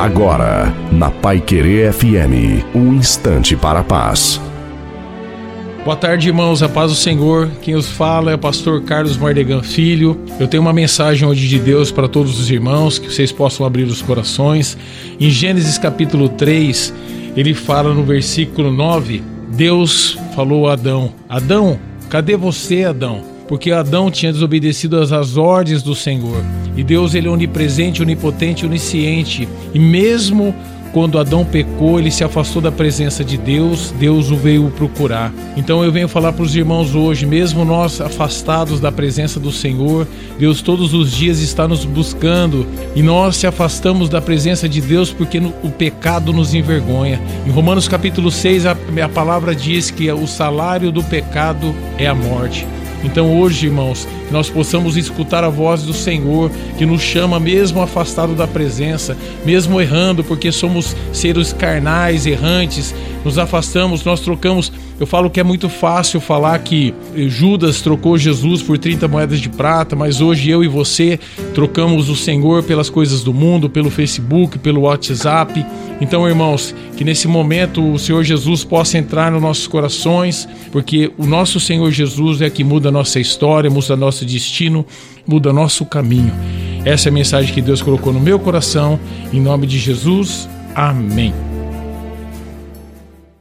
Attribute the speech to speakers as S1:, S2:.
S1: Agora, na Pai Querer FM, um instante para a paz.
S2: Boa tarde, irmãos. A paz do Senhor. Quem os fala é o pastor Carlos Mardegan Filho. Eu tenho uma mensagem hoje de Deus para todos os irmãos, que vocês possam abrir os corações. Em Gênesis capítulo 3, ele fala no versículo 9: Deus falou a Adão: Adão, cadê você, Adão? Porque Adão tinha desobedecido às ordens do Senhor. E Deus, ele é onipresente, onipotente, onisciente. E mesmo quando Adão pecou, ele se afastou da presença de Deus, Deus o veio procurar. Então eu venho falar para os irmãos hoje, mesmo nós afastados da presença do Senhor, Deus todos os dias está nos buscando e nós se afastamos da presença de Deus porque o pecado nos envergonha. Em Romanos capítulo 6, a, a palavra diz que o salário do pecado é a morte. Então hoje, irmãos, que nós possamos escutar a voz do Senhor, que nos chama mesmo afastado da presença, mesmo errando, porque somos seres carnais, errantes, nos afastamos, nós trocamos. Eu falo que é muito fácil falar que Judas trocou Jesus por 30 moedas de prata, mas hoje eu e você trocamos o Senhor pelas coisas do mundo, pelo Facebook, pelo WhatsApp. Então, irmãos, que nesse momento o Senhor Jesus possa entrar nos nossos corações, porque o nosso Senhor Jesus é que muda a nossa história, muda nosso destino, muda nosso caminho. Essa é a mensagem que Deus colocou no meu coração. Em nome de Jesus, amém.